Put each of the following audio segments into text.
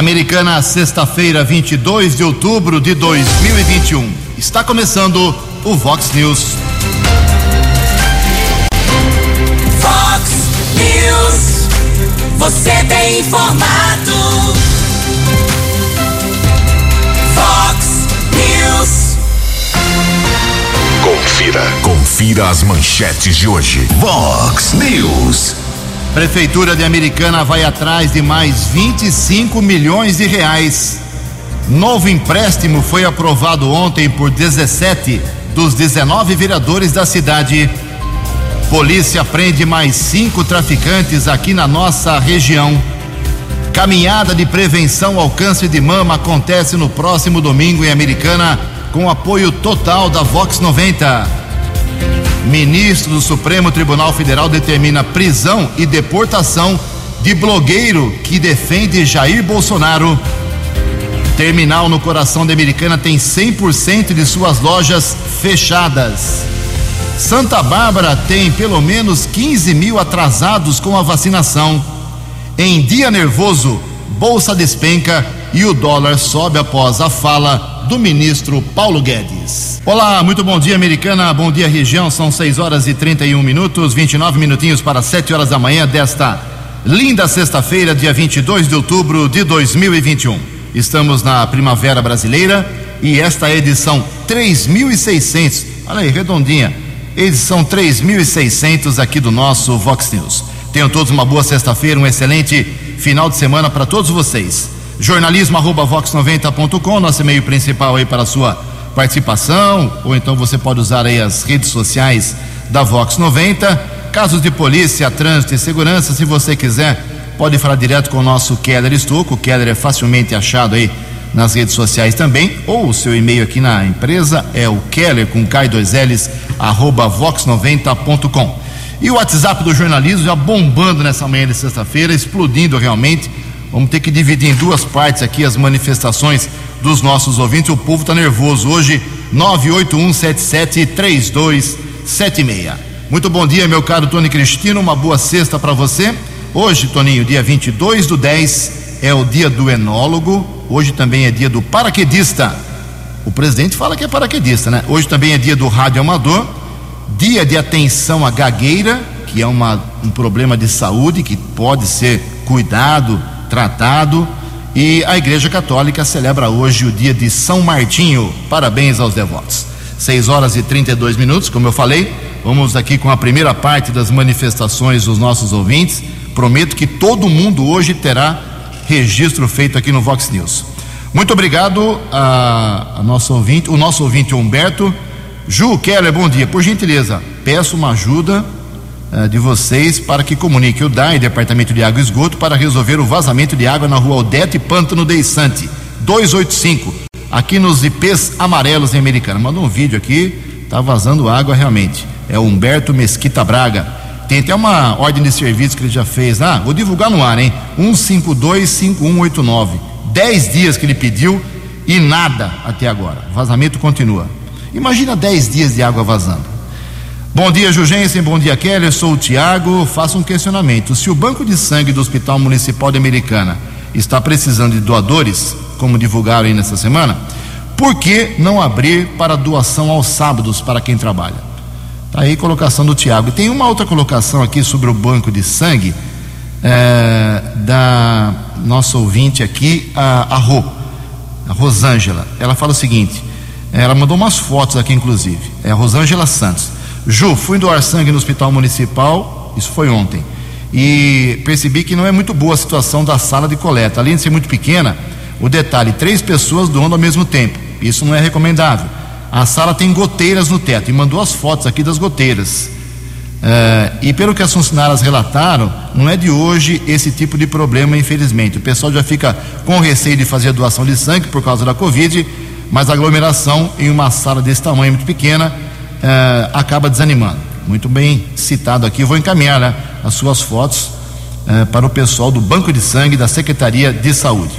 Americana, sexta-feira, 22 de outubro de 2021. Está começando o Vox News. Vox News. Você tem informado. Vox News. Confira. Confira as manchetes de hoje. Vox News. Prefeitura de Americana vai atrás de mais 25 milhões de reais. Novo empréstimo foi aprovado ontem por 17 dos 19 vereadores da cidade. Polícia prende mais cinco traficantes aqui na nossa região. Caminhada de prevenção ao câncer de mama acontece no próximo domingo em Americana, com apoio total da Vox 90. Ministro do Supremo Tribunal Federal determina prisão e deportação de blogueiro que defende Jair Bolsonaro. Terminal no coração da Americana tem 100% de suas lojas fechadas. Santa Bárbara tem pelo menos 15 mil atrasados com a vacinação. Em dia nervoso, bolsa despenca e o dólar sobe após a fala do ministro Paulo Guedes. Olá, muito bom dia, americana. Bom dia, região. São 6 horas e 31 minutos, 29 minutinhos para 7 horas da manhã desta linda sexta-feira, dia 22 de outubro de 2021. Estamos na Primavera Brasileira e esta é a edição 3600. Olha aí, redondinha. Edição 3600 aqui do nosso Vox News. Tenham todos uma boa sexta-feira, um excelente final de semana para todos vocês jornalismo arroba vox90.com, nosso e-mail principal aí para a sua participação, ou então você pode usar aí as redes sociais da Vox 90. Casos de polícia, trânsito e segurança, se você quiser, pode falar direto com o nosso Keller Estuco. O Keller é facilmente achado aí nas redes sociais também, ou o seu e-mail aqui na empresa é o Keller com K2Ls, arroba vox90.com. E o WhatsApp do jornalismo já bombando nessa manhã de sexta-feira, explodindo realmente. Vamos ter que dividir em duas partes aqui as manifestações dos nossos ouvintes. O povo está nervoso. Hoje, 981773276. Muito bom dia, meu caro Tony Cristino. Uma boa sexta para você. Hoje, Toninho, dia 22 do 10, é o dia do enólogo. Hoje também é dia do paraquedista. O presidente fala que é paraquedista, né? Hoje também é dia do rádio amador. Dia de atenção à gagueira, que é uma, um problema de saúde que pode ser cuidado tratado. E a Igreja Católica celebra hoje o dia de São Martinho. Parabéns aos devotos. 6 horas e 32 minutos, como eu falei, vamos aqui com a primeira parte das manifestações dos nossos ouvintes. Prometo que todo mundo hoje terá registro feito aqui no Vox News. Muito obrigado a, a nosso ouvinte, o nosso ouvinte Humberto. Ju Keller, bom dia. Por gentileza, peço uma ajuda de vocês para que comunique o DAI, Departamento de Água e Esgoto, para resolver o vazamento de água na rua Odete Pântano Deissante, 285, aqui nos IPs amarelos em Americana. Mandou um vídeo aqui, tá vazando água realmente. É o Humberto Mesquita Braga. Tem até uma ordem de serviço que ele já fez. Ah, vou divulgar no ar, hein? 1525189. Dez dias que ele pediu e nada até agora. Vazamento continua. Imagina 10 dias de água vazando. Bom dia, Jugensen. Bom dia, Kelly. Eu sou o Tiago. Faço um questionamento. Se o banco de sangue do Hospital Municipal de Americana está precisando de doadores, como divulgaram aí nessa semana, por que não abrir para doação aos sábados para quem trabalha? Tá aí colocação do Tiago. Tem uma outra colocação aqui sobre o banco de sangue é, da nossa ouvinte aqui, a, a a Rosângela. Ela fala o seguinte: ela mandou umas fotos aqui, inclusive. É a Rosângela Santos. Ju, fui doar sangue no hospital municipal, isso foi ontem, e percebi que não é muito boa a situação da sala de coleta. Além de ser muito pequena, o detalhe: três pessoas doando ao mesmo tempo. Isso não é recomendável. A sala tem goteiras no teto e mandou as fotos aqui das goteiras. Uh, e pelo que as funcionárias relataram, não é de hoje esse tipo de problema, infelizmente. O pessoal já fica com receio de fazer doação de sangue por causa da Covid, mas a aglomeração em uma sala desse tamanho muito pequena uh, acaba desanimando. Muito bem citado aqui, vou encaminhar né, as suas fotos uh, para o pessoal do Banco de Sangue da Secretaria de Saúde.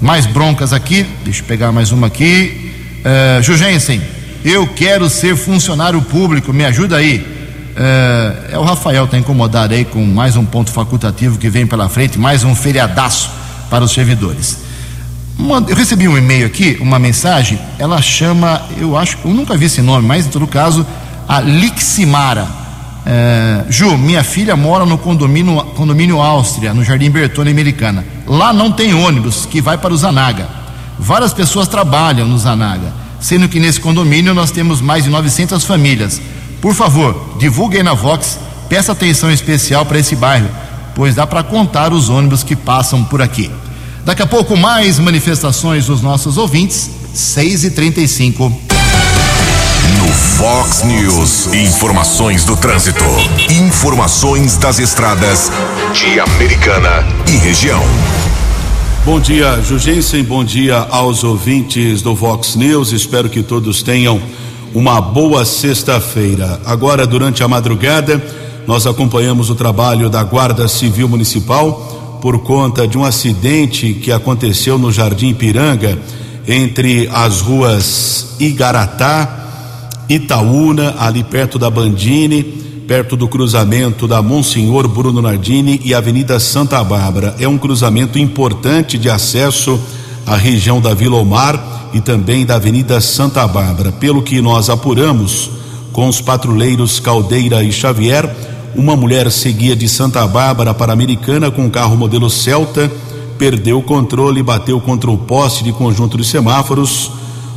Mais broncas aqui, deixa eu pegar mais uma aqui. Uh, Jugensen, eu quero ser funcionário público, me ajuda aí. Uh, é o Rafael está incomodado aí com mais um ponto facultativo que vem pela frente, mais um feriadaço para os servidores. Uma, eu recebi um e-mail aqui, uma mensagem, ela chama, eu acho, eu nunca vi esse nome, mas em todo caso, a Liximara. É, Ju, minha filha mora no condomínio, condomínio Áustria, no Jardim Bertone Americana. Lá não tem ônibus que vai para o Zanaga. Várias pessoas trabalham no Zanaga, sendo que nesse condomínio nós temos mais de 900 famílias. Por favor, divulguem na Vox, peça atenção especial para esse bairro, pois dá para contar os ônibus que passam por aqui. Daqui a pouco, mais manifestações dos nossos ouvintes, 6 e 35 No Fox News, informações do trânsito. Informações das estradas de Americana e região. Bom dia, Jugensen. Bom dia aos ouvintes do Vox News. Espero que todos tenham uma boa sexta-feira. Agora, durante a madrugada, nós acompanhamos o trabalho da Guarda Civil Municipal por conta de um acidente que aconteceu no Jardim Piranga, entre as ruas Igaratá, Itaúna, ali perto da Bandini, perto do cruzamento da Monsenhor Bruno Nardini e Avenida Santa Bárbara. É um cruzamento importante de acesso à região da Vila Omar e também da Avenida Santa Bárbara. Pelo que nós apuramos com os patrulheiros Caldeira e Xavier, uma mulher seguia de Santa Bárbara para Americana com um carro modelo Celta, perdeu o controle e bateu contra o poste de conjunto de semáforos.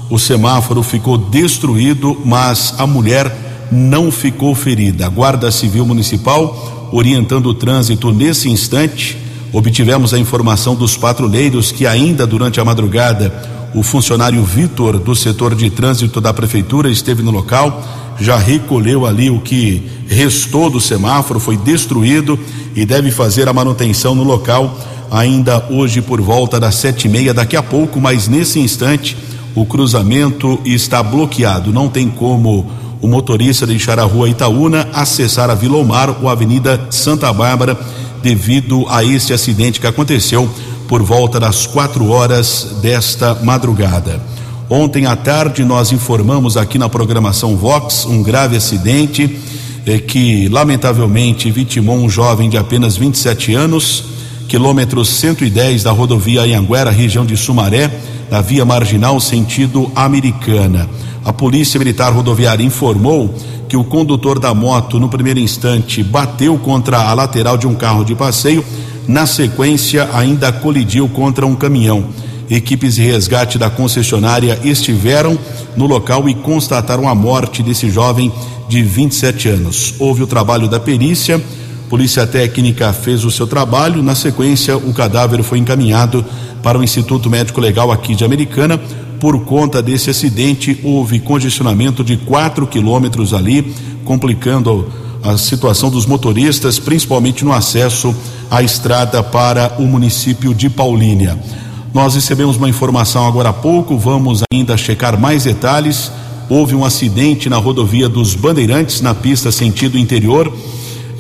O semáforo ficou destruído, mas a mulher não ficou ferida. A Guarda Civil Municipal, orientando o trânsito nesse instante, obtivemos a informação dos patrulheiros que ainda durante a madrugada o funcionário Vitor do setor de trânsito da prefeitura esteve no local, já recolheu ali o que restou do semáforo, foi destruído e deve fazer a manutenção no local ainda hoje por volta das sete e meia daqui a pouco, mas nesse instante o cruzamento está bloqueado, não tem como o motorista deixar a rua Itaúna, acessar a Vila Omar ou a Avenida Santa Bárbara, devido a este acidente que aconteceu por volta das quatro horas desta madrugada. Ontem à tarde nós informamos aqui na programação Vox um grave acidente eh, que lamentavelmente vitimou um jovem de apenas 27 anos, quilômetro 110 da rodovia Anhanguera, região de Sumaré, na via marginal sentido americana. A Polícia Militar Rodoviária informou que o condutor da moto, no primeiro instante, bateu contra a lateral de um carro de passeio, na sequência, ainda colidiu contra um caminhão. Equipes de resgate da concessionária estiveram no local e constataram a morte desse jovem de 27 anos. Houve o trabalho da perícia, Polícia Técnica fez o seu trabalho, na sequência, o cadáver foi encaminhado para o Instituto Médico Legal aqui de Americana por conta desse acidente, houve congestionamento de 4 quilômetros ali, complicando a situação dos motoristas, principalmente no acesso à estrada para o município de Paulínia. Nós recebemos uma informação agora há pouco, vamos ainda checar mais detalhes. Houve um acidente na rodovia dos Bandeirantes, na pista sentido interior.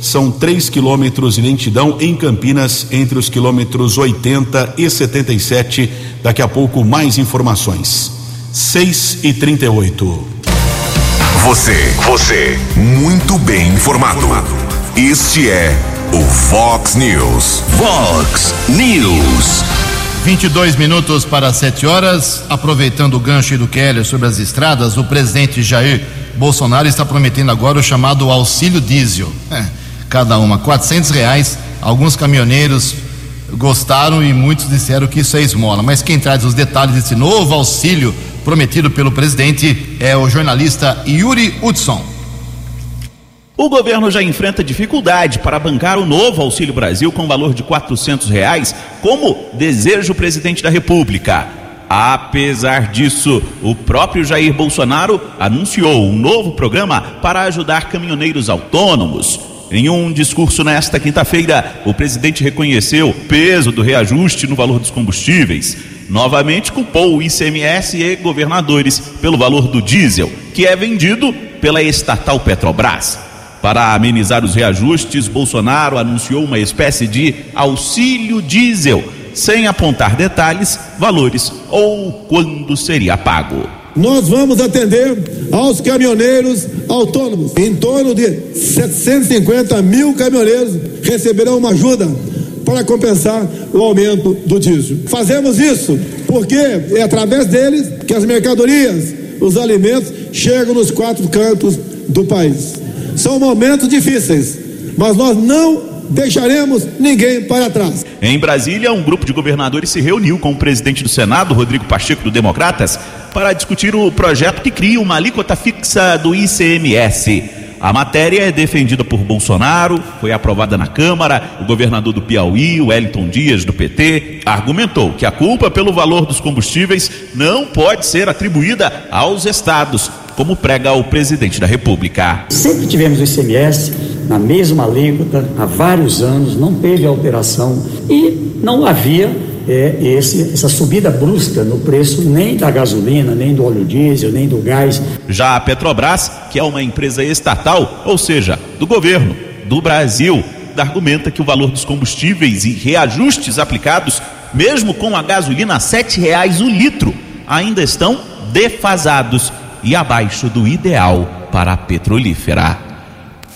São 3 quilômetros de lentidão em Campinas, entre os quilômetros 80 e 77. Daqui a pouco, mais informações. 6 e 38. Você, você, muito bem informado. Este é o Fox News. Fox News. 22 minutos para 7 horas. Aproveitando o gancho do Keller sobre as estradas, o presidente Jair Bolsonaro está prometendo agora o chamado auxílio diesel. É, cada uma, 400 reais. Alguns caminhoneiros gostaram e muitos disseram que isso é esmola. Mas quem traz os detalhes desse novo auxílio prometido pelo presidente é o jornalista Yuri Hudson. O governo já enfrenta dificuldade para bancar o novo Auxílio Brasil com valor de 400 reais, como deseja o presidente da República. Apesar disso, o próprio Jair Bolsonaro anunciou um novo programa para ajudar caminhoneiros autônomos. Em um discurso nesta quinta-feira, o presidente reconheceu o peso do reajuste no valor dos combustíveis. Novamente culpou o ICMS e governadores pelo valor do diesel, que é vendido pela estatal Petrobras. Para amenizar os reajustes, Bolsonaro anunciou uma espécie de auxílio diesel, sem apontar detalhes, valores ou quando seria pago. Nós vamos atender aos caminhoneiros autônomos. Em torno de 750 mil caminhoneiros receberão uma ajuda para compensar o aumento do diesel. Fazemos isso porque é através deles que as mercadorias, os alimentos chegam nos quatro cantos do país. São momentos difíceis, mas nós não deixaremos ninguém para trás. Em Brasília, um grupo de governadores se reuniu com o presidente do Senado, Rodrigo Pacheco, do Democratas, para discutir o projeto que cria uma alíquota fixa do ICMS. A matéria é defendida por Bolsonaro, foi aprovada na Câmara. O governador do Piauí, Wellington Dias, do PT, argumentou que a culpa pelo valor dos combustíveis não pode ser atribuída aos estados, como prega o presidente da República. Sempre tivemos o ICMS na mesma alíquota há vários anos, não teve alteração e não havia é, esse, essa subida brusca no preço nem da gasolina, nem do óleo diesel, nem do gás. Já a Petrobras, que é uma empresa estatal, ou seja, do governo do Brasil, argumenta que o valor dos combustíveis e reajustes aplicados, mesmo com a gasolina a sete reais o litro, ainda estão defasados e abaixo do ideal para a petrolífera.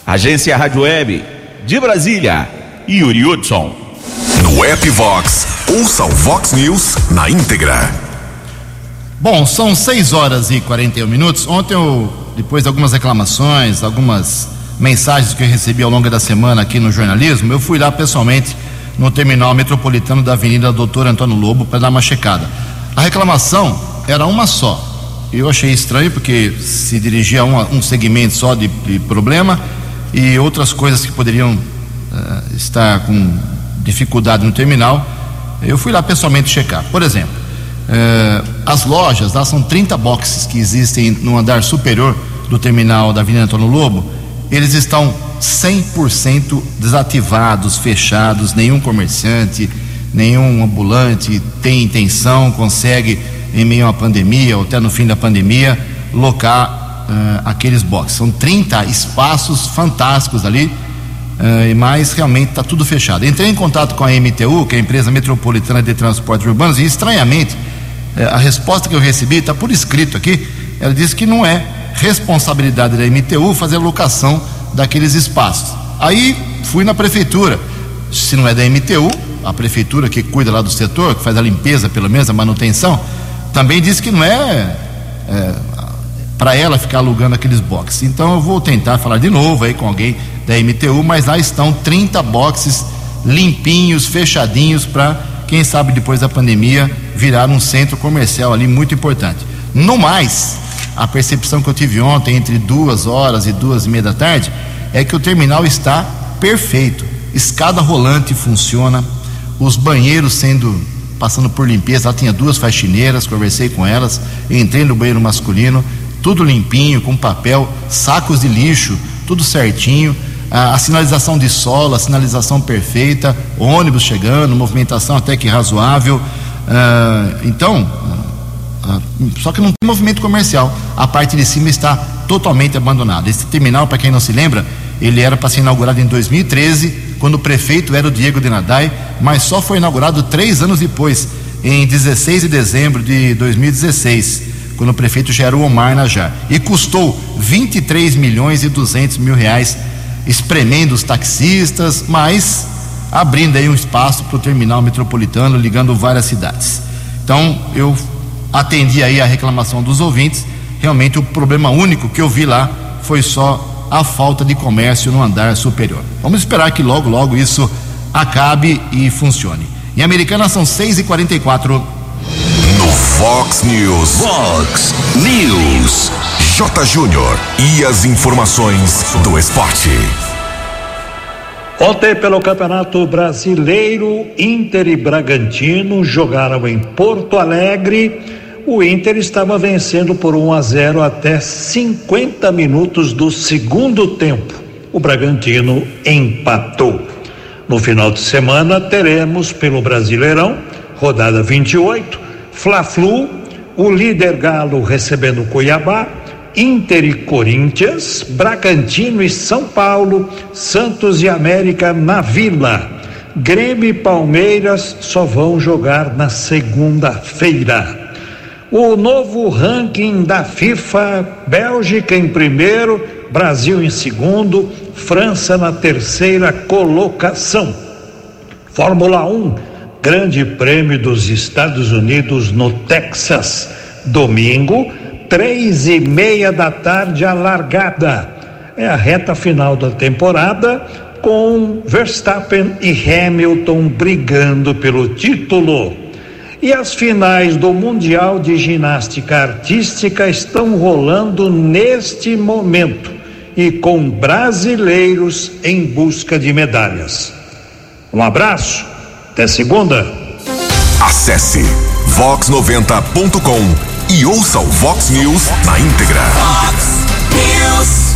Agência Rádio Web de Brasília, Yuri Hudson. No app Vox, ouça o Vox News na íntegra. Bom, são 6 horas e 41 minutos. Ontem eu, depois de algumas reclamações, algumas mensagens que eu recebi ao longo da semana aqui no jornalismo, eu fui lá pessoalmente no terminal metropolitano da Avenida Doutor Antônio Lobo para dar uma checada. A reclamação era uma só. Eu achei estranho porque se dirigia a um, um segmento só de, de, problema e outras coisas que poderiam uh, estar com dificuldade no terminal, eu fui lá pessoalmente checar. Por exemplo, eh, as lojas, lá são 30 boxes que existem no andar superior do terminal da Avenida Antônio Lobo, eles estão 100% desativados, fechados, nenhum comerciante, nenhum ambulante tem intenção, consegue, em meio à pandemia ou até no fim da pandemia, locar uh, aqueles boxes. São 30 espaços fantásticos ali Uh, mas realmente está tudo fechado. Entrei em contato com a MTU, que é a empresa metropolitana de transportes urbanos, e estranhamente uh, a resposta que eu recebi está por escrito aqui. Ela disse que não é responsabilidade da MTU fazer a locação daqueles espaços. Aí fui na prefeitura. Se não é da MTU, a prefeitura que cuida lá do setor, que faz a limpeza, pelo menos a manutenção, também disse que não é, é para ela ficar alugando aqueles boxes. Então eu vou tentar falar de novo aí com alguém da MTU, mas lá estão 30 boxes limpinhos, fechadinhos para quem sabe depois da pandemia virar um centro comercial ali muito importante. No mais, a percepção que eu tive ontem entre duas horas e duas e meia da tarde é que o terminal está perfeito. Escada rolante funciona, os banheiros sendo passando por limpeza. Lá tinha duas faxineiras, conversei com elas, entrei no banheiro masculino, tudo limpinho, com papel, sacos de lixo, tudo certinho a, a sinalização de solo, a sinalização perfeita, ônibus chegando, movimentação até que razoável. Uh, então, uh, uh, só que não tem movimento comercial. A parte de cima está totalmente abandonada. Esse terminal, para quem não se lembra, ele era para ser inaugurado em 2013, quando o prefeito era o Diego Denadai, mas só foi inaugurado três anos depois, em 16 de dezembro de 2016, quando o prefeito já era o Omar Najar. E custou 23 milhões e 200 mil reais espremendo os taxistas, mas abrindo aí um espaço para o terminal metropolitano, ligando várias cidades. Então, eu atendi aí a reclamação dos ouvintes. Realmente, o problema único que eu vi lá foi só a falta de comércio no andar superior. Vamos esperar que logo, logo isso acabe e funcione. Em Americana são 6h44. No Fox News. Fox News. J. Júnior e as informações do esporte. Ontem, pelo Campeonato Brasileiro, Inter e Bragantino jogaram em Porto Alegre. O Inter estava vencendo por 1 a 0 até 50 minutos do segundo tempo. O Bragantino empatou. No final de semana, teremos pelo Brasileirão, rodada 28, Fla-Flu, o líder Galo recebendo Cuiabá Inter e Corinthians, Bragantino e São Paulo, Santos e América na Vila. Grêmio e Palmeiras só vão jogar na segunda-feira. O novo ranking da FIFA: Bélgica em primeiro, Brasil em segundo, França na terceira colocação. Fórmula 1 Grande Prêmio dos Estados Unidos no Texas. Domingo, três e meia da tarde, a largada. É a reta final da temporada, com Verstappen e Hamilton brigando pelo título. E as finais do Mundial de Ginástica Artística estão rolando neste momento e com brasileiros em busca de medalhas. Um abraço, até segunda. Acesse vox90.com e ouça o Vox News na íntegra. Fox News.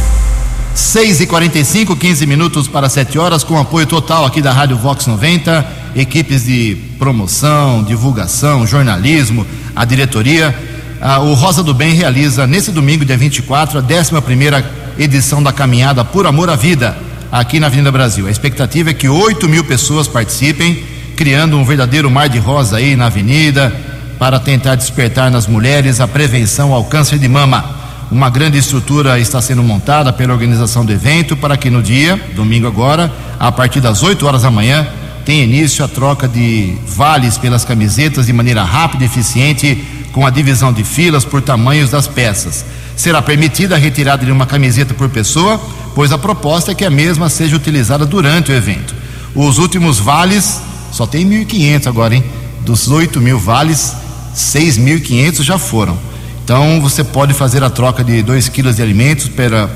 6 e 45 15 minutos para 7 horas, com apoio total aqui da Rádio Vox 90, equipes de promoção, divulgação, jornalismo, a diretoria. Ah, o Rosa do Bem realiza nesse domingo, dia 24, a 11 edição da Caminhada por Amor à Vida, aqui na Avenida Brasil. A expectativa é que 8 mil pessoas participem, criando um verdadeiro mar de rosa aí na avenida, para tentar despertar nas mulheres a prevenção ao câncer de mama. Uma grande estrutura está sendo montada pela organização do evento para que no dia, domingo agora, a partir das 8 horas da manhã, tenha início a troca de vales pelas camisetas de maneira rápida e eficiente, com a divisão de filas por tamanhos das peças. Será permitida a retirada de uma camiseta por pessoa, pois a proposta é que a mesma seja utilizada durante o evento. Os últimos vales, só tem 1.500 agora, hein? Dos 8 mil vales, 6.500 já foram. Então você pode fazer a troca de 2 quilos de alimentos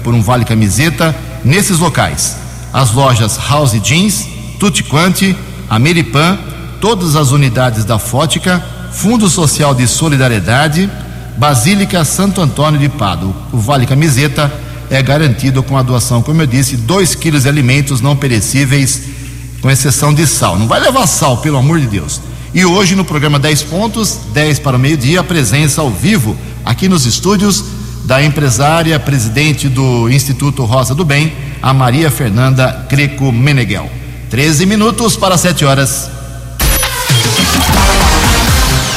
por um vale camiseta nesses locais. As lojas House Jeans, Tutti Quanti, Ameripan, todas as unidades da Fótica, Fundo Social de Solidariedade, Basílica Santo Antônio de Pado. O vale camiseta é garantido com a doação, como eu disse, 2 quilos de alimentos não perecíveis, com exceção de sal. Não vai levar sal, pelo amor de Deus. E hoje no programa 10 pontos, 10 para o meio-dia, a presença ao vivo aqui nos estúdios da empresária, presidente do Instituto Rosa do Bem, a Maria Fernanda Greco Meneghel. 13 minutos para 7 horas.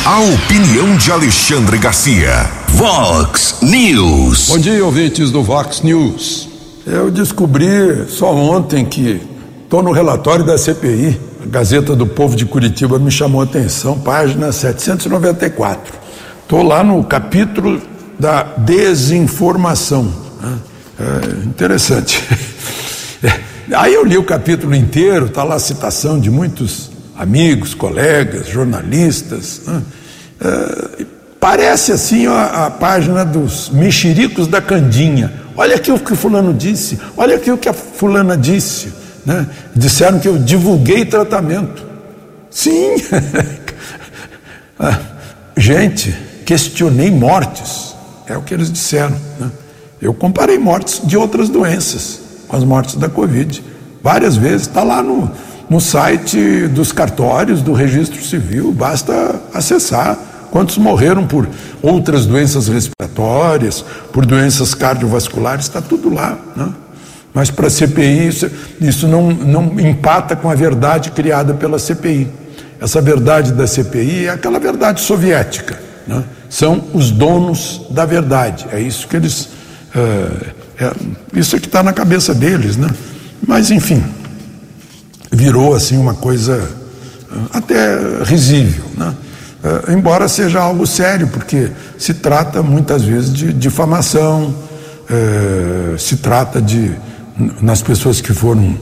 A opinião de Alexandre Garcia. Vox News. Bom dia, ouvintes do Vox News. Eu descobri só ontem que estou no relatório da CPI. Gazeta do Povo de Curitiba me chamou a atenção, página 794. Estou lá no capítulo da desinformação. né? É interessante. Aí eu li o capítulo inteiro, está lá a citação de muitos amigos, colegas, jornalistas. né? É, parece assim a, a página dos mexericos da Candinha. Olha aqui o que fulano disse, olha aqui o que a fulana disse. Né? Disseram que eu divulguei tratamento. Sim. Ah, Gente, questionei mortes. É o que eles disseram. né? Eu comparei mortes de outras doenças com as mortes da Covid. Várias vezes. Está lá no, no site dos cartórios do registro civil. Basta acessar. Quantos morreram por outras doenças respiratórias, por doenças cardiovasculares, está tudo lá. Né? Mas para a CPI, isso, isso não, não empata com a verdade criada pela CPI. Essa verdade da CPI é aquela verdade soviética. né? São os donos da verdade. É isso que eles. é, é, isso é que está na cabeça deles. Né? Mas, enfim, virou assim uma coisa ah, até risível. Né? Ah, embora seja algo sério, porque se trata muitas vezes de difamação, eh, se trata de. Nas pessoas que foram.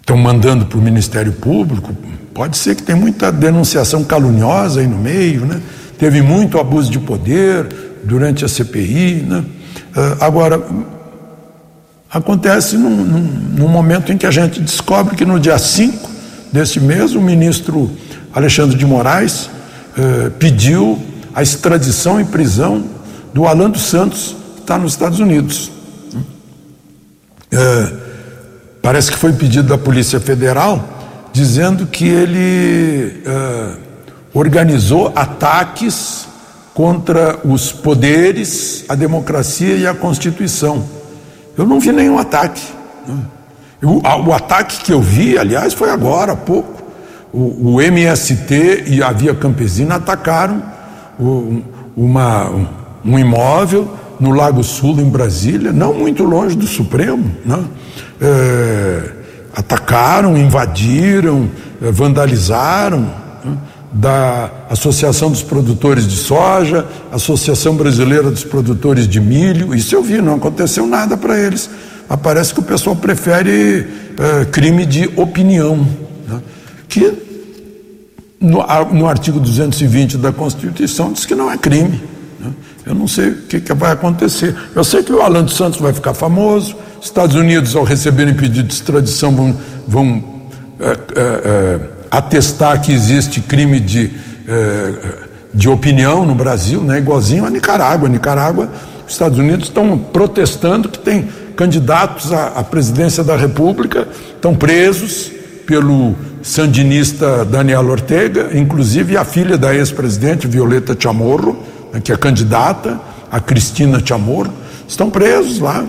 estão mandando para o Ministério Público, pode ser que tem muita denunciação caluniosa aí no meio, né? Teve muito abuso de poder durante a CPI, né? Ah, agora, acontece num, num, num momento em que a gente descobre que no dia 5 desse mês o ministro Alexandre de Moraes eh, pediu a extradição e prisão do Alan dos Santos, que está nos Estados Unidos. Eh, parece que foi pedido da Polícia Federal dizendo que ele eh, organizou ataques contra os poderes, a democracia e a Constituição. Eu não vi nenhum ataque. né? Eu- a- o ataque que eu vi, aliás, foi agora há pouco. O, o MST e a Via Campesina atacaram o- uma- um, um imóvel no Lago Sul, em Brasília, não muito longe do Supremo. Né? É, atacaram, invadiram, eh, vandalizaram, né? da Associação dos Produtores de Soja, Associação Brasileira dos Produtores de Milho. Isso eu vi, não aconteceu nada para eles. Parece que o pessoal prefere é, crime de opinião, né? que no, no, artigo 220 da Constituição diz que não é crime. Eu não sei o que, que, vai acontecer. Eu sei que o Alan dos Santos vai ficar famoso, Estados Unidos, ao receberem pedido de extradição, vão, vão é, é, atestar que existe crime de, de opinião no Brasil, né? igualzinho a Nicarágua. Nicarágua, os Estados Unidos estão protestando que tem candidatos à, à presidência da República, estão presos pelo sandinista Daniel Ortega, inclusive a filha da ex-presidente Violeta Chamorro, que é candidata, a Cristina Chamorro, estão presos lá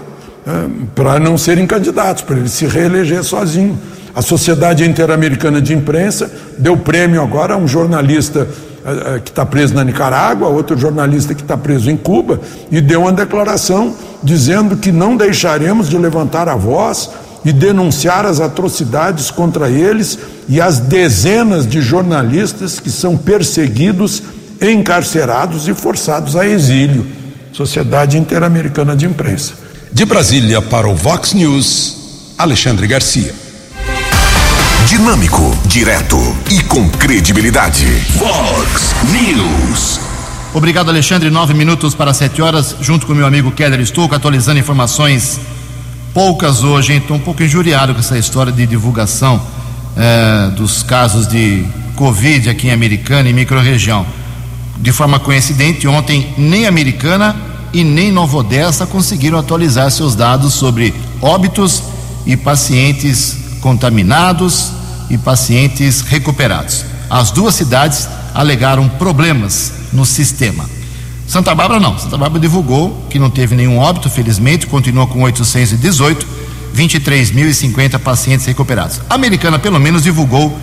né, para não serem candidatos, para ele se reeleger sozinho. A Sociedade Interamericana de Imprensa deu prêmio agora a um jornalista eh, eh, que está preso na Nicarágua, outro jornalista que está preso em Cuba, e deu uma declaração dizendo que não deixaremos de levantar a voz e denunciar as atrocidades contra eles e as dezenas de jornalistas que são perseguidos, encarcerados e forçados a exílio. Sociedade Interamericana de Imprensa. De Brasília para o Vox News, Alexandre Garcia. Dinâmico, direto e com credibilidade. Vox News. Obrigado, Alexandre. Nove minutos para sete horas, junto com meu amigo Keller Stuck, atualizando informações poucas hoje, hein? Estou um pouco injuriado com essa história de divulgação é, dos casos de Covid aqui em Americana e microrregião. De forma coincidente, ontem nem Americana e nem Nova Odessa conseguiram atualizar seus dados sobre óbitos e pacientes contaminados e pacientes recuperados. As duas cidades alegaram problemas no sistema. Santa Bárbara não. Santa Bárbara divulgou que não teve nenhum óbito, felizmente, continua com 818, 23.050 pacientes recuperados. A americana, pelo menos, divulgou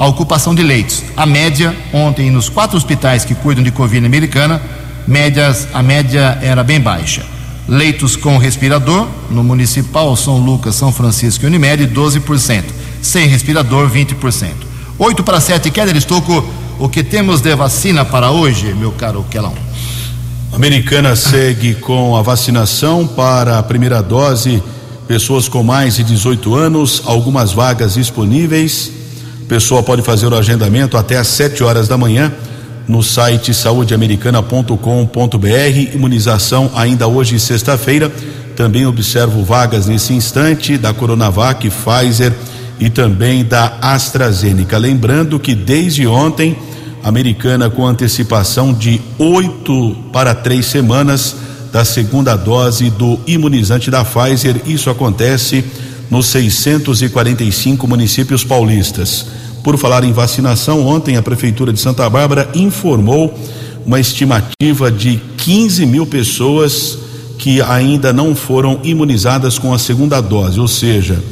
a ocupação de leitos. A média, ontem, nos quatro hospitais que cuidam de Covid americana, médias, a média era bem baixa. Leitos com respirador, no municipal, São Lucas, São Francisco e Unimed, 12%. Sem respirador, 20%. 8 para 7, Keller Estocco, o que temos de vacina para hoje, meu caro Quelão? Americana segue com a vacinação para a primeira dose, pessoas com mais de 18 anos, algumas vagas disponíveis. Pessoa pode fazer o agendamento até às 7 horas da manhã no site saudeamericana.com.br. Imunização ainda hoje, sexta-feira. Também observo vagas nesse instante da Coronavac, Pfizer e também da AstraZeneca. Lembrando que desde ontem americana com antecipação de oito para três semanas da segunda dose do imunizante da Pfizer. Isso acontece nos 645 municípios paulistas. Por falar em vacinação, ontem a Prefeitura de Santa Bárbara informou uma estimativa de 15 mil pessoas que ainda não foram imunizadas com a segunda dose, ou seja,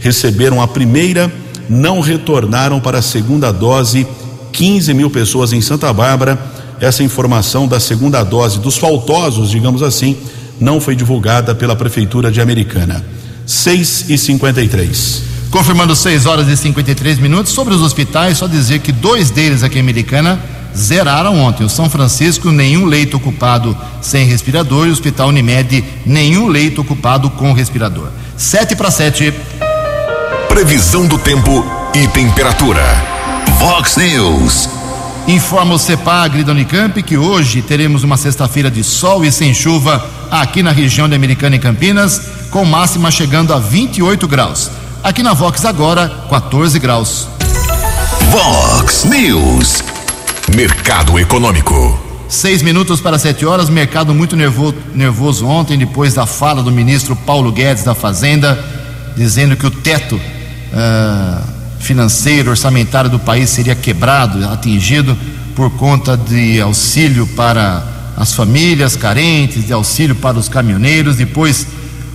receberam a primeira, não retornaram para a segunda dose 15 mil pessoas em Santa Bárbara. Essa informação da segunda dose dos faltosos, digamos assim, não foi divulgada pela Prefeitura de Americana. 6 e 53 Confirmando 6 horas e 53 minutos. Sobre os hospitais, só dizer que dois deles aqui em Americana zeraram ontem. O São Francisco, nenhum leito ocupado sem respirador, e o Hospital Unimed, nenhum leito ocupado com respirador. 7 para 7. Previsão do tempo e temperatura. Fox News. Informa o CEPAGRI da Unicamp que hoje teremos uma sexta-feira de sol e sem chuva aqui na região de Americana e Campinas, com máxima chegando a 28 graus. Aqui na Vox agora, 14 graus. Vox News. Mercado Econômico. Seis minutos para sete horas, mercado muito nervoso, nervoso ontem, depois da fala do ministro Paulo Guedes da Fazenda, dizendo que o teto. Uh, financeiro, orçamentário do país seria quebrado, atingido por conta de auxílio para as famílias carentes, de auxílio para os caminhoneiros. Depois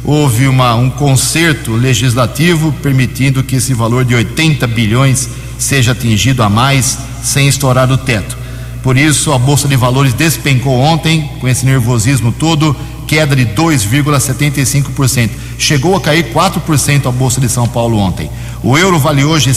houve uma, um conserto legislativo permitindo que esse valor de 80 bilhões seja atingido a mais sem estourar o teto. Por isso, a Bolsa de Valores despencou ontem, com esse nervosismo todo, queda de 2,75%. Chegou a cair 4% a Bolsa de São Paulo ontem. O euro vale hoje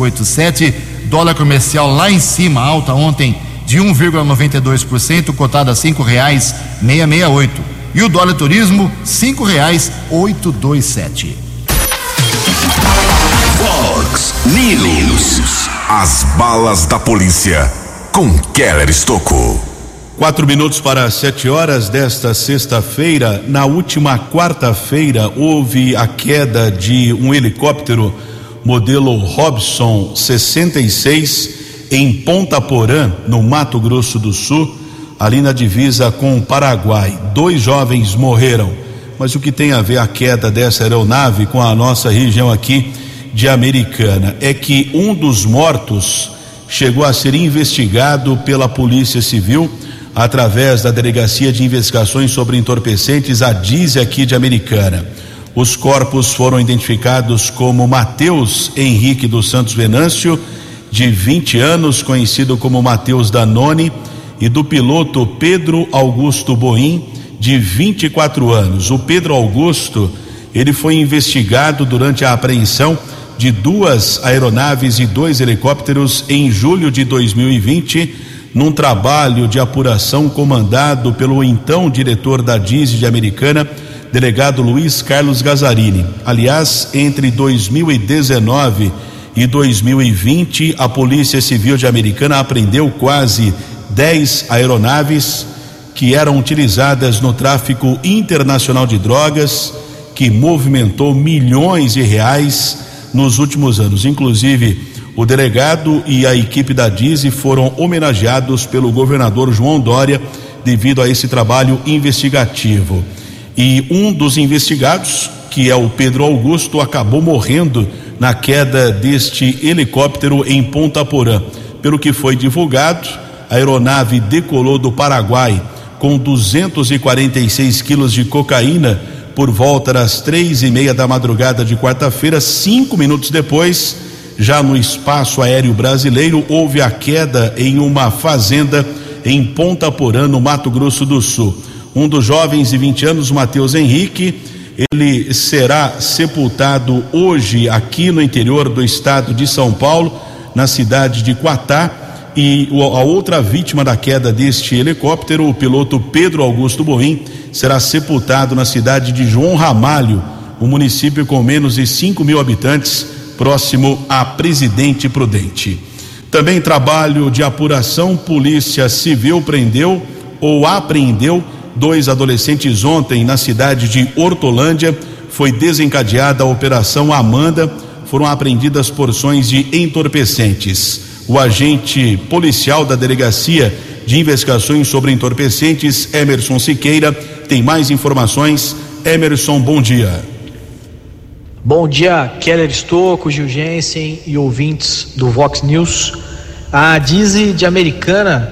oito sete. Dólar comercial lá em cima, alta ontem de 1,92%, cotada a meia oito. E o dólar turismo cinco reais oito dois sete. Fox News. As balas da polícia com Keller Estocou. Quatro minutos para sete horas desta sexta-feira. Na última quarta-feira, houve a queda de um helicóptero modelo Robson 66 em Ponta Porã, no Mato Grosso do Sul, ali na divisa com o Paraguai. Dois jovens morreram. Mas o que tem a ver a queda dessa aeronave com a nossa região aqui de Americana é que um dos mortos chegou a ser investigado pela Polícia Civil através da Delegacia de Investigações sobre Entorpecentes, a DIZE aqui de Americana. Os corpos foram identificados como Mateus Henrique dos Santos Venâncio, de 20 anos, conhecido como Mateus Danone, e do piloto Pedro Augusto Boim, de 24 anos. O Pedro Augusto, ele foi investigado durante a apreensão de duas aeronaves e dois helicópteros em julho de 2020 num trabalho de apuração comandado pelo então diretor da DISE de Americana, delegado Luiz Carlos Gazarini. Aliás, entre 2019 e 2020, a Polícia Civil de Americana apreendeu quase 10 aeronaves que eram utilizadas no tráfico internacional de drogas, que movimentou milhões de reais nos últimos anos. Inclusive, o delegado e a equipe da DISE foram homenageados pelo governador João Dória devido a esse trabalho investigativo. E um dos investigados, que é o Pedro Augusto, acabou morrendo na queda deste helicóptero em Ponta Porã. Pelo que foi divulgado, a aeronave decolou do Paraguai com 246 quilos de cocaína por volta das três e meia da madrugada de quarta-feira. Cinco minutos depois, já no espaço aéreo brasileiro, houve a queda em uma fazenda em Ponta Porã, no Mato Grosso do Sul. Um dos jovens de 20 anos, Matheus Henrique, ele será sepultado hoje aqui no interior do estado de São Paulo, na cidade de Quatá. E a outra vítima da queda deste helicóptero, o piloto Pedro Augusto Boim, será sepultado na cidade de João Ramalho, um município com menos de 5 mil habitantes, próximo a Presidente Prudente. Também trabalho de apuração, Polícia Civil prendeu ou apreendeu dois adolescentes ontem na cidade de Hortolândia. Foi desencadeada a Operação Amanda. Foram apreendidas porções de entorpecentes. O agente policial da Delegacia de Investigações sobre Entorpecentes, Emerson Siqueira, tem mais informações. Emerson, bom dia. Bom dia, Keller Estocco, Gil Jensen e ouvintes do Vox News. A Dize de Americana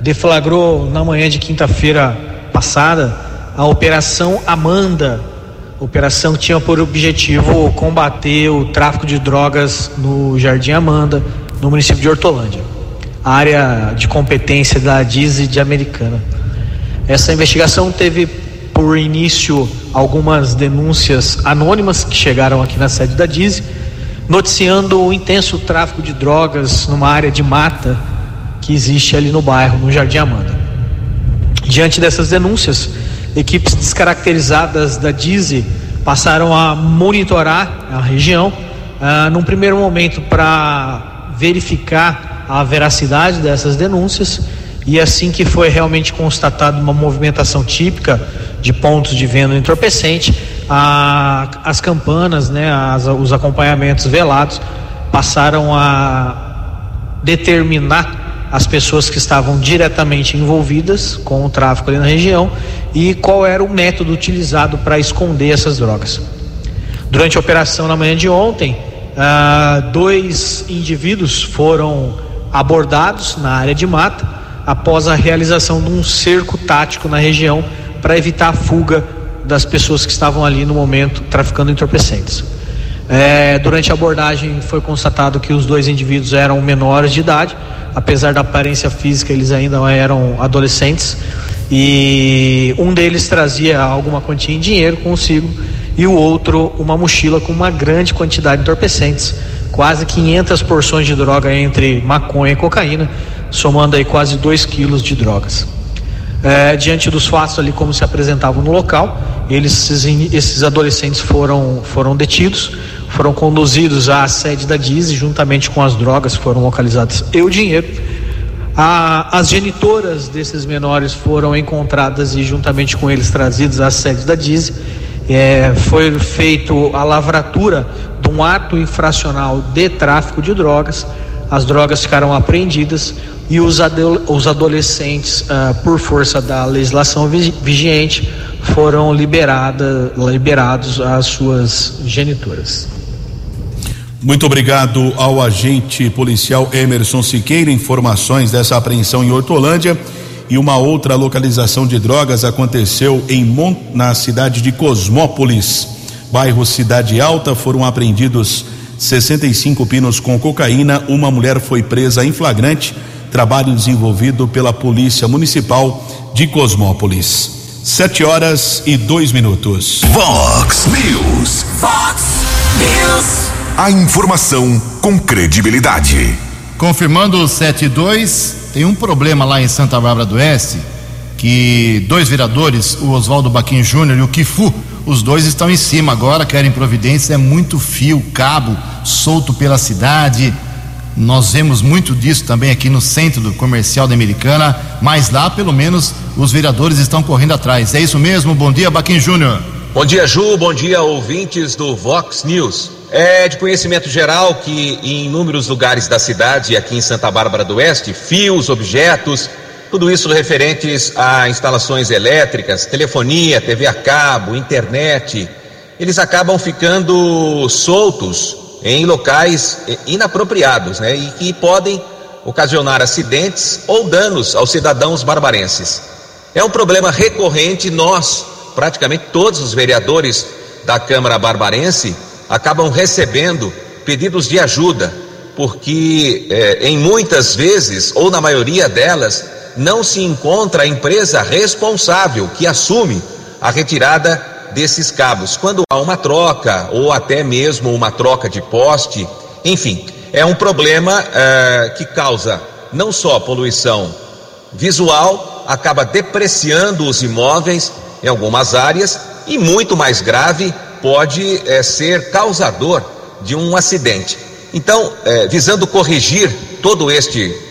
deflagrou na manhã de quinta-feira passada a Operação Amanda. A operação tinha por objetivo combater o tráfico de drogas no Jardim Amanda, no município de Hortolândia, área de competência da Dize de Americana. Essa investigação teve por início algumas denúncias anônimas que chegaram aqui na sede da DISE, noticiando o intenso tráfico de drogas numa área de mata que existe ali no bairro, no Jardim Amanda. Diante dessas denúncias, equipes descaracterizadas da DISE passaram a monitorar a região, ah, num primeiro momento para verificar a veracidade dessas denúncias e assim que foi realmente constatada uma movimentação típica de pontos de venda entorpecente, a, as campanas, né, as, os acompanhamentos velados passaram a determinar as pessoas que estavam diretamente envolvidas com o tráfico ali na região e qual era o método utilizado para esconder essas drogas. Durante a operação na manhã de ontem, ah, dois indivíduos foram abordados na área de mata após a realização de um cerco tático na região para evitar a fuga das pessoas que estavam ali no momento traficando entorpecentes. É, durante a abordagem foi constatado que os dois indivíduos eram menores de idade, apesar da aparência física, eles ainda eram adolescentes. E um deles trazia alguma quantia em dinheiro consigo e o outro uma mochila com uma grande quantidade de entorpecentes, quase 500 porções de droga entre maconha e cocaína, somando aí quase 2 quilos de drogas. É, diante dos fatos ali como se apresentavam no local, eles, esses, adolescentes foram, foram detidos, foram conduzidos à sede da DISE, juntamente com as drogas foram localizadas e o dinheiro. A, as genitoras desses menores foram encontradas e juntamente com eles trazidos à sede da DISE. É, foi feito a lavratura de um ato infracional de tráfico de drogas. As drogas ficaram apreendidas e os, os adolescentes, uh, por força da legislação vigente, foram liberada, liberados às suas genitoras. Muito obrigado ao agente policial Emerson Siqueira. Informações dessa apreensão em Hortolândia. E uma outra localização de drogas aconteceu em Mont, na cidade de Cosmópolis, bairro Cidade Alta. Foram apreendidos 65 pinos com cocaína. Uma mulher foi presa em flagrante. Trabalho desenvolvido pela Polícia Municipal de Cosmópolis. Sete horas e dois minutos. Vox News. Fox News. A informação com credibilidade. Confirmando o 72, tem um problema lá em Santa Bárbara do Oeste, que dois vereadores, o Oswaldo Baquim Júnior e o Kifu, os dois estão em cima agora, querem providência, é muito fio, cabo solto pela cidade. Nós vemos muito disso também aqui no centro do comercial da Americana, mas lá pelo menos os vereadores estão correndo atrás. É isso mesmo? Bom dia, Baquim Júnior. Bom dia, Ju. Bom dia, ouvintes do Vox News. É de conhecimento geral que em inúmeros lugares da cidade, aqui em Santa Bárbara do Oeste, fios, objetos, tudo isso referentes a instalações elétricas, telefonia, TV a cabo, internet, eles acabam ficando soltos em locais inapropriados, né? E que podem ocasionar acidentes ou danos aos cidadãos barbarenses. É um problema recorrente, nós, praticamente todos os vereadores da Câmara Barbarense, acabam recebendo pedidos de ajuda, porque eh, em muitas vezes, ou na maioria delas, não se encontra a empresa responsável que assume a retirada desses cabos. Quando há uma troca ou até mesmo uma troca de poste, enfim, é um problema uh, que causa não só poluição visual, acaba depreciando os imóveis em algumas áreas e muito mais grave pode uh, ser causador de um acidente. Então, uh, visando corrigir todo este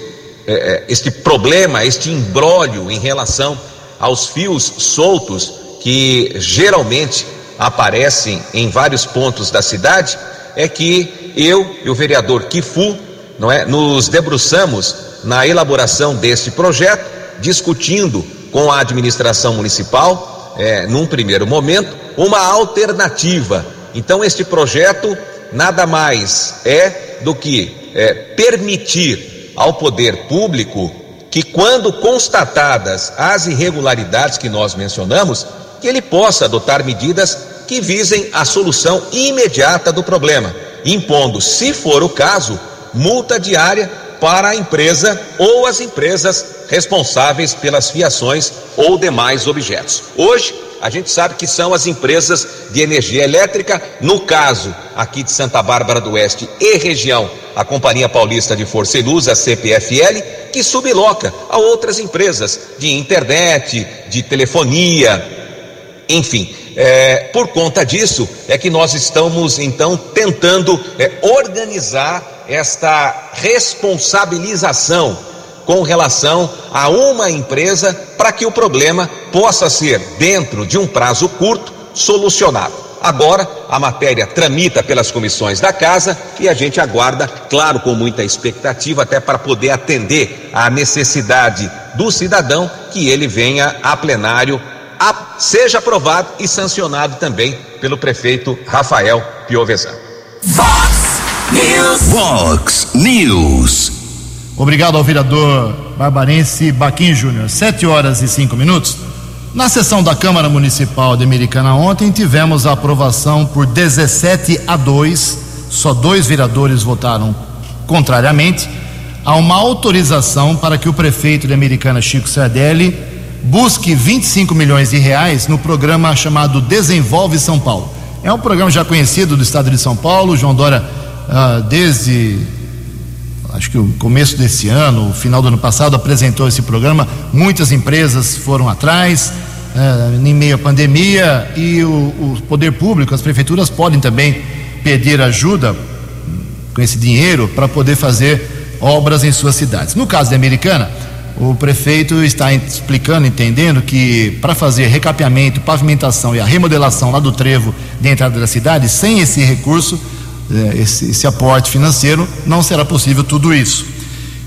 este problema, este imbróglio em relação aos fios soltos que geralmente aparecem em vários pontos da cidade, é que eu e o vereador Kifu, não é, nos debruçamos na elaboração deste projeto, discutindo com a administração municipal, é, num primeiro momento, uma alternativa. Então, este projeto nada mais é do que é, permitir ao poder público que, quando constatadas as irregularidades que nós mencionamos, que ele possa adotar medidas que visem a solução imediata do problema, impondo, se for o caso, multa diária para a empresa ou as empresas responsáveis pelas fiações ou demais objetos. Hoje, a gente sabe que são as empresas de energia elétrica, no caso aqui de Santa Bárbara do Oeste e região, a Companhia Paulista de Força e Luz, a CPFL, que subloca a outras empresas de internet, de telefonia, enfim, é, por conta disso é que nós estamos então tentando é, organizar esta responsabilização com relação a uma empresa para que o problema possa ser, dentro de um prazo curto, solucionado. Agora, a matéria tramita pelas comissões da casa e a gente aguarda, claro, com muita expectativa, até para poder atender à necessidade do cidadão, que ele venha a plenário a, seja aprovado e sancionado também pelo prefeito Rafael Piovesan. Fox News. Fox News. Obrigado ao vereador barbarense Baquim Júnior. Sete horas e cinco minutos. Na sessão da Câmara Municipal de Americana ontem tivemos a aprovação por 17 a 2, só dois vereadores votaram contrariamente, a uma autorização para que o prefeito de Americana, Chico Sardelli, busque 25 milhões de reais no programa chamado Desenvolve São Paulo. É um programa já conhecido do estado de São Paulo. João Dória, ah, desde acho que o começo desse ano, o final do ano passado, apresentou esse programa. Muitas empresas foram atrás, eh, em meio à pandemia, e o, o poder público, as prefeituras podem também pedir ajuda com esse dinheiro para poder fazer obras em suas cidades. No caso da Americana, o prefeito está explicando, entendendo que para fazer recapeamento, pavimentação e a remodelação lá do trevo de entrada da cidade, sem esse recurso, eh, esse, esse aporte financeiro, não será possível tudo isso.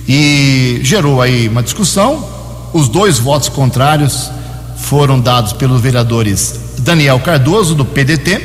E gerou aí uma discussão. Os dois votos contrários foram dados pelos vereadores Daniel Cardoso, do PDT,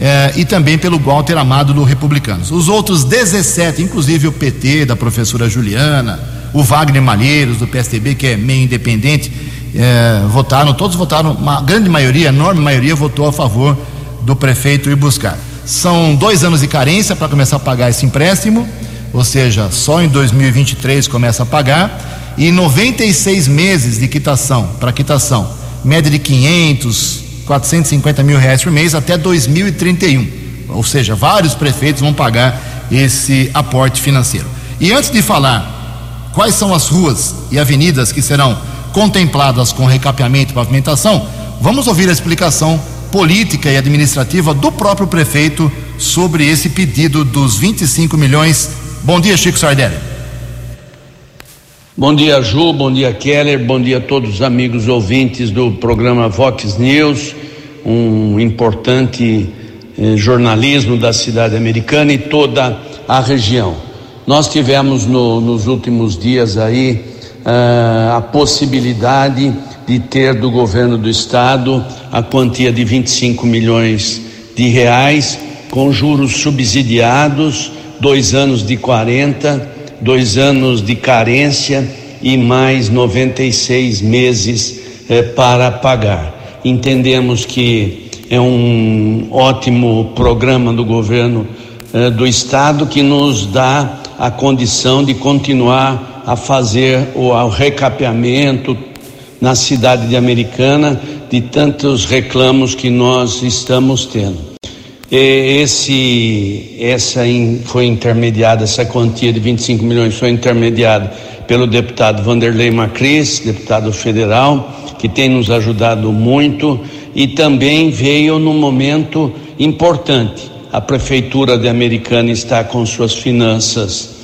eh, e também pelo Walter Amado, do Republicanos. Os outros 17, inclusive o PT, da professora Juliana, o Wagner Malheiros, do PSDB, que é meio independente, eh, votaram, todos votaram, uma grande maioria, enorme maioria, votou a favor do prefeito ir buscar. São dois anos de carência para começar a pagar esse empréstimo, ou seja, só em 2023 começa a pagar, e 96 meses de quitação, para quitação, média de 500, 450 mil reais por mês até 2031. Ou seja, vários prefeitos vão pagar esse aporte financeiro. E antes de falar quais são as ruas e avenidas que serão contempladas com recapeamento e pavimentação, vamos ouvir a explicação política e administrativa do próprio prefeito sobre esse pedido dos 25 milhões. Bom dia, Chico Sardelli. Bom dia, Ju, bom dia, Keller, bom dia a todos os amigos ouvintes do programa Vox News, um importante eh, jornalismo da cidade americana e toda a região. Nós tivemos no, nos últimos dias aí uh, a possibilidade de ter do governo do estado a quantia de 25 milhões de reais com juros subsidiados, dois anos de 40, dois anos de carência e mais 96 meses eh, para pagar. Entendemos que é um ótimo programa do governo eh, do estado que nos dá a condição de continuar a fazer o, o recapeamento, na cidade de Americana de tantos reclamos que nós estamos tendo. Esse, essa foi intermediada, essa quantia de 25 milhões foi intermediada pelo deputado Vanderlei Macris, deputado federal, que tem nos ajudado muito e também veio num momento importante. A prefeitura de Americana está com suas finanças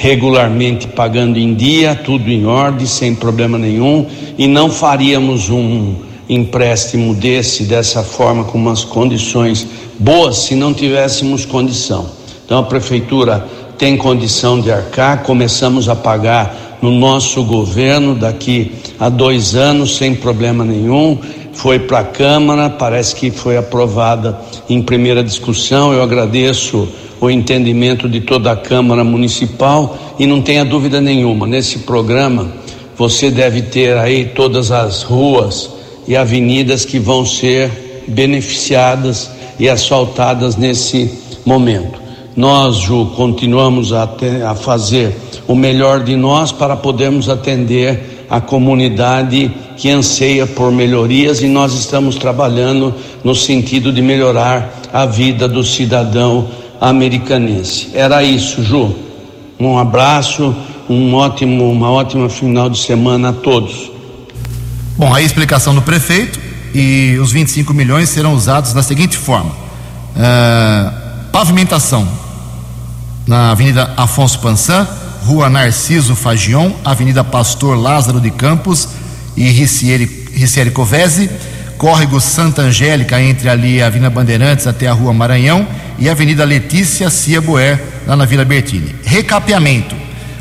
regularmente pagando em dia, tudo em ordem, sem problema nenhum, e não faríamos um empréstimo desse, dessa forma, com umas condições boas, se não tivéssemos condição. Então a prefeitura tem condição de arcar, começamos a pagar no nosso governo daqui a dois anos, sem problema nenhum. Foi para a Câmara, parece que foi aprovada em primeira discussão. Eu agradeço o entendimento de toda a Câmara Municipal e não tenha dúvida nenhuma, nesse programa você deve ter aí todas as ruas e avenidas que vão ser beneficiadas e asfaltadas nesse momento. Nós, Ju, continuamos a, ter, a fazer o melhor de nós para podermos atender a comunidade que anseia por melhorias e nós estamos trabalhando no sentido de melhorar a vida do cidadão americanense. Era isso, Ju. Um abraço, um ótimo, uma ótima final de semana a todos. Bom, a explicação do prefeito e os 25 milhões serão usados da seguinte forma: uh, pavimentação na Avenida Afonso Pansan, Rua Narciso Fagion, Avenida Pastor Lázaro de Campos e Ricieri, Ricieri Covese córrego Santa Angélica, entre ali a Avenida Bandeirantes até a Rua Maranhão e a Avenida Letícia Cia Boer, lá na Vila Bertini. Recapeamento: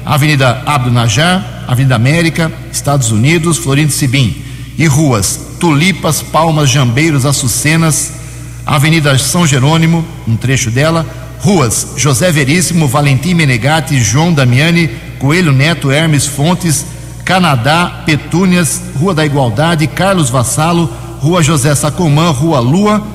Avenida Abdo Najar, Avenida América, Estados Unidos, Florindo Sibim. E ruas Tulipas, Palmas, Jambeiros, Açucenas, Avenida São Jerônimo, um trecho dela, ruas José Veríssimo, Valentim Menegatti, João Damiani, Coelho Neto, Hermes Fontes, Canadá, Petúnias, Rua da Igualdade, Carlos Vassalo, Rua José Sacomã, Rua Lua,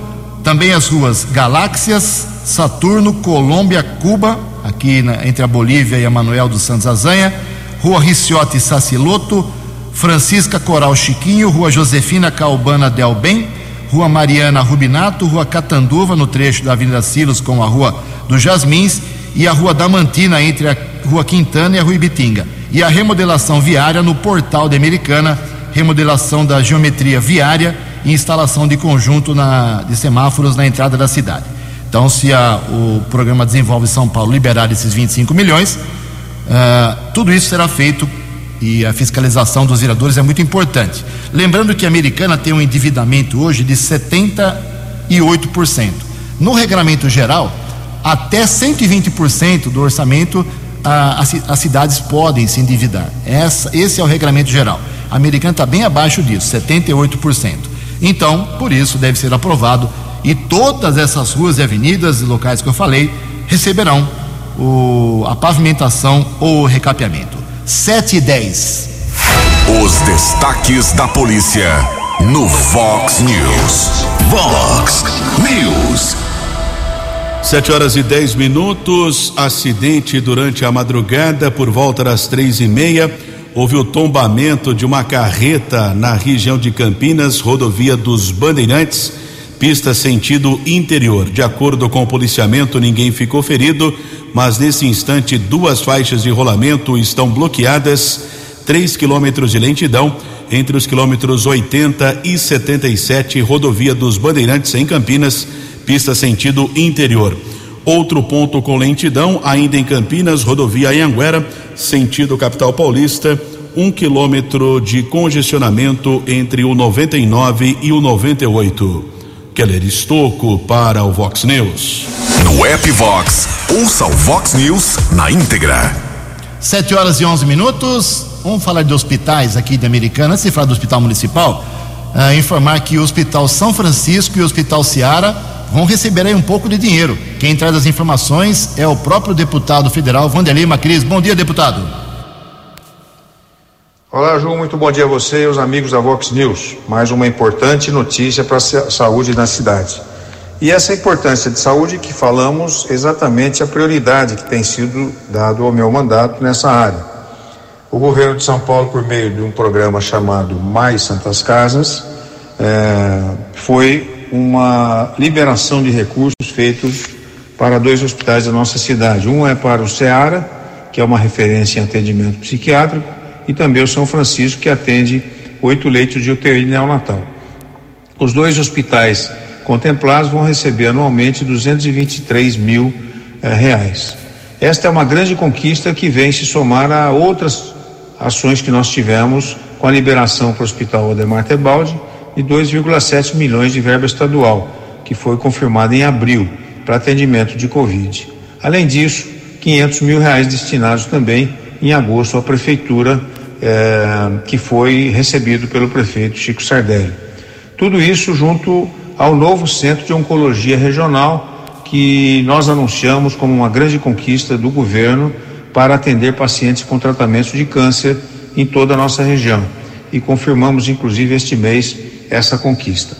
também as ruas Galáxias, Saturno, Colômbia, Cuba, aqui na, entre a Bolívia e a Manuel dos Santos Azanha, Rua Riciote Saciloto, Francisca Coral Chiquinho, Rua Josefina Calbana Del Bem, Rua Mariana Rubinato, Rua Catanduva, no trecho da Avenida Silos com a Rua dos Jasmins e a Rua Damantina entre a Rua Quintana e a Rua Ibitinga. E a remodelação viária no Portal de Americana, remodelação da geometria viária e instalação de conjunto na, de semáforos na entrada da cidade. Então, se a, o programa Desenvolve São Paulo liberar esses 25 milhões, uh, tudo isso será feito e a fiscalização dos vereadores é muito importante. Lembrando que a americana tem um endividamento hoje de 78%. No regulamento geral, até 120% do orçamento as, as, cidades podem se endividar. Essa, esse é o regulamento geral. A americana está bem abaixo disso, 78%. Então, por isso, deve ser aprovado e todas essas ruas e avenidas e locais que eu falei receberão o, a pavimentação ou o recapeamento. 7 e 10. Os destaques da polícia no Vox News. Vox News. 7 horas e 10 minutos. Acidente durante a madrugada, por volta das três e meia. Houve o tombamento de uma carreta na região de Campinas, rodovia dos Bandeirantes, pista sentido interior. De acordo com o policiamento, ninguém ficou ferido, mas nesse instante duas faixas de rolamento estão bloqueadas, 3 quilômetros de lentidão entre os quilômetros 80 e 77, rodovia dos Bandeirantes em Campinas pista sentido interior. Outro ponto com lentidão, ainda em Campinas, rodovia Anhanguera, sentido capital paulista, um quilômetro de congestionamento entre o 99 e o 98. Keller Estocco para o Vox News. No app Vox, ouça o Vox News na íntegra. 7 horas e 11 minutos. Vamos falar de hospitais aqui de Americana. Antes de falar do Hospital Municipal, uh, informar que o Hospital São Francisco e o Hospital Seara vão receber aí um pouco de dinheiro. Quem traz as informações é o próprio deputado federal Vanderlei Macris. Bom dia, deputado. Olá, Ju, muito bom dia a você e os amigos da Vox News. Mais uma importante notícia para a saúde na cidade. E essa importância de saúde que falamos exatamente a prioridade que tem sido dado ao meu mandato nessa área. O governo de São Paulo, por meio de um programa chamado Mais Santas Casas, é, foi uma liberação de recursos feitos para dois hospitais da nossa cidade. Um é para o Ceará, que é uma referência em atendimento psiquiátrico, e também o São Francisco, que atende oito leitos de UTI neonatal. Os dois hospitais contemplados vão receber anualmente 223 mil eh, reais. Esta é uma grande conquista que vem se somar a outras ações que nós tivemos com a liberação para o Hospital Odemar Tebaldi e 2,7 milhões de verba estadual, que foi confirmada em abril para atendimento de Covid. Além disso, 500 mil reais destinados também em agosto à prefeitura, eh, que foi recebido pelo prefeito Chico Sardelli. Tudo isso junto ao novo centro de oncologia regional que nós anunciamos como uma grande conquista do governo para atender pacientes com tratamento de câncer em toda a nossa região. E confirmamos, inclusive, este mês essa conquista.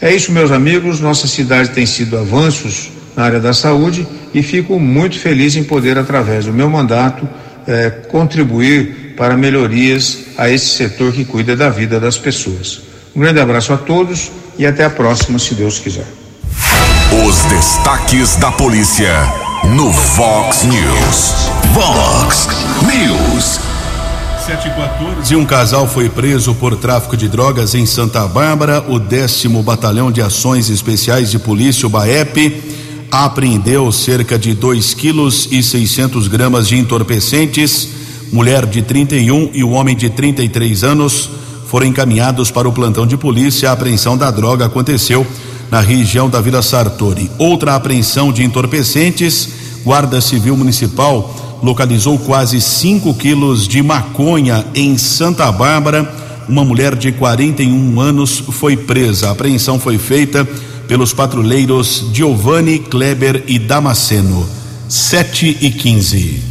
É isso, meus amigos. Nossa cidade tem sido avanços na área da saúde e fico muito feliz em poder, através do meu mandato, eh, contribuir para melhorias a esse setor que cuida da vida das pessoas. Um grande abraço a todos e até a próxima, se Deus quiser. Os destaques da polícia no Vox News. Vox News. 714. Um casal foi preso por tráfico de drogas em Santa Bárbara. O décimo Batalhão de Ações Especiais de Polícia, o BAEP, apreendeu cerca de 2 quilos e 600 gramas de entorpecentes. Mulher de 31 e o homem de 33 anos foram encaminhados para o plantão de polícia. A apreensão da droga aconteceu na região da Vila Sartori. Outra apreensão de entorpecentes, Guarda Civil Municipal localizou quase 5 quilos de maconha em Santa Bárbara. Uma mulher de 41 anos foi presa. A apreensão foi feita pelos patrulheiros Giovanni, Kleber e Damasceno. 7 e 15.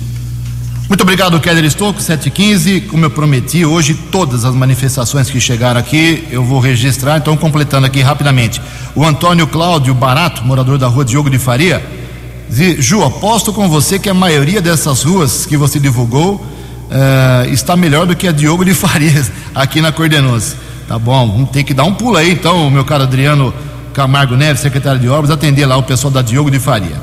Muito obrigado, Keller Estouco, 715. Como eu prometi, hoje todas as manifestações que chegaram aqui eu vou registrar, então completando aqui rapidamente. O Antônio Cláudio Barato, morador da rua Diogo de Faria, Ju, aposto com você que a maioria dessas ruas que você divulgou uh, está melhor do que a Diogo de Farias aqui na Cordenose. Tá bom, vamos ter que dar um pulo aí então, meu caro Adriano Camargo Neves, secretário de Obras, atender lá o pessoal da Diogo de Faria.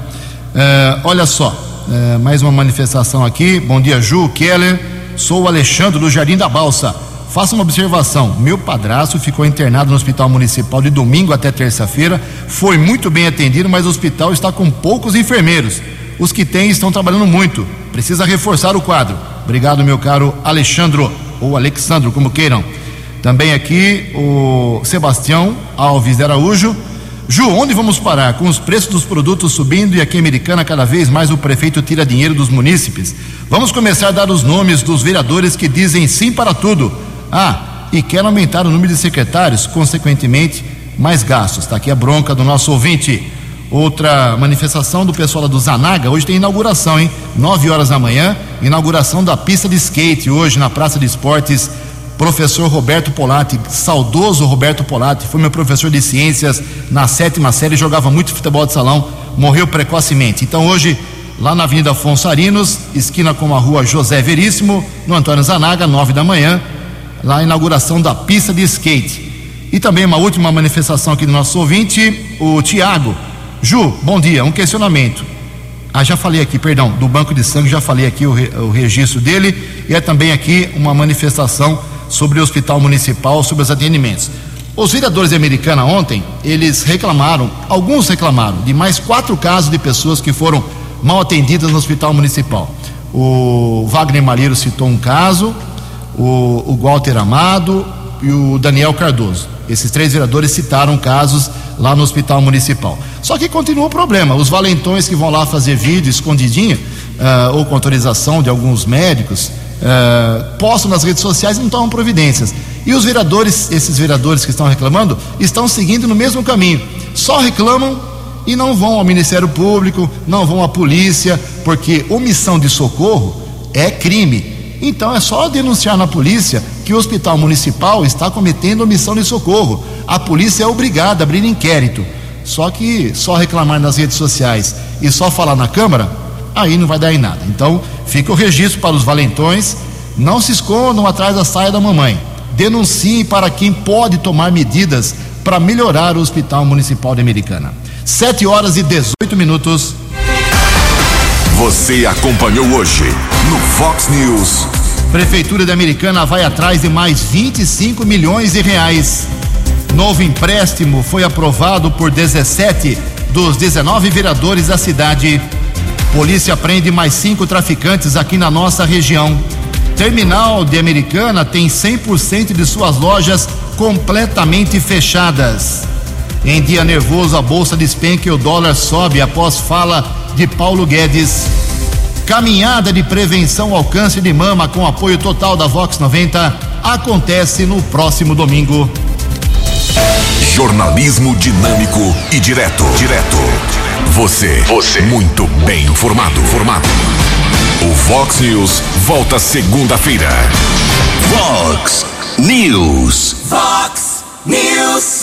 É, olha só, é, mais uma manifestação aqui. Bom dia, Ju, Keller. Sou o Alexandre do Jardim da Balsa. Faça uma observação: meu padrasto ficou internado no hospital municipal de domingo até terça-feira. Foi muito bem atendido, mas o hospital está com poucos enfermeiros. Os que tem estão trabalhando muito. Precisa reforçar o quadro. Obrigado, meu caro Alexandro, ou Alexandro, como queiram. Também aqui o Sebastião Alves de Araújo. Ju, onde vamos parar? Com os preços dos produtos subindo e aqui em Americana cada vez mais o prefeito tira dinheiro dos munícipes. Vamos começar a dar os nomes dos vereadores que dizem sim para tudo. Ah, e quer aumentar o número de secretários, consequentemente, mais gastos. Está aqui a bronca do nosso ouvinte. Outra manifestação do pessoal do Zanaga, hoje tem inauguração, hein? 9 horas da manhã, inauguração da pista de skate hoje na Praça de Esportes. Professor Roberto Polatti, saudoso Roberto Polatti, foi meu professor de ciências na sétima série, jogava muito futebol de salão, morreu precocemente. Então hoje, lá na Avenida Afonso Arinos, esquina com a rua José Veríssimo, no Antônio Zanaga, 9 da manhã, lá a inauguração da pista de skate. E também uma última manifestação aqui do nosso ouvinte, o Tiago. Ju, bom dia. Um questionamento. Ah, já falei aqui, perdão, do banco de sangue, já falei aqui o, re, o registro dele. E é também aqui uma manifestação sobre o hospital municipal, sobre os atendimentos. Os vereadores de Americana ontem, eles reclamaram, alguns reclamaram, de mais quatro casos de pessoas que foram mal atendidas no hospital municipal. O Wagner Malheiro citou um caso, o, o Walter Amado e o Daniel Cardoso. Esses três vereadores citaram casos lá no hospital municipal. Só que continua o problema: os valentões que vão lá fazer vídeo escondidinho, uh, ou com autorização de alguns médicos, uh, postam nas redes sociais e não tomam providências. E os vereadores, esses vereadores que estão reclamando, estão seguindo no mesmo caminho. Só reclamam e não vão ao Ministério Público, não vão à polícia, porque omissão de socorro é crime. Então é só denunciar na polícia que o hospital municipal está cometendo omissão de socorro. A polícia é obrigada a abrir inquérito. Só que só reclamar nas redes sociais e só falar na Câmara, aí não vai dar em nada. Então fica o registro para os valentões. Não se escondam atrás da saia da mamãe. Denunciem para quem pode tomar medidas para melhorar o Hospital Municipal de Americana. 7 horas e 18 minutos. Você acompanhou hoje no Fox News. Prefeitura de Americana vai atrás de mais 25 milhões de reais. Novo empréstimo foi aprovado por 17 dos 19 vereadores da cidade. Polícia prende mais cinco traficantes aqui na nossa região. Terminal de Americana tem 100% de suas lojas completamente fechadas. Em dia nervoso, a bolsa despenca e o dólar sobe após fala de Paulo Guedes. Caminhada de prevenção ao câncer de mama com apoio total da Vox 90 acontece no próximo domingo. Jornalismo dinâmico e direto. Direto. Você. Você. Muito bem informado. Formado. O Vox News volta segunda-feira. Vox News. Fox News.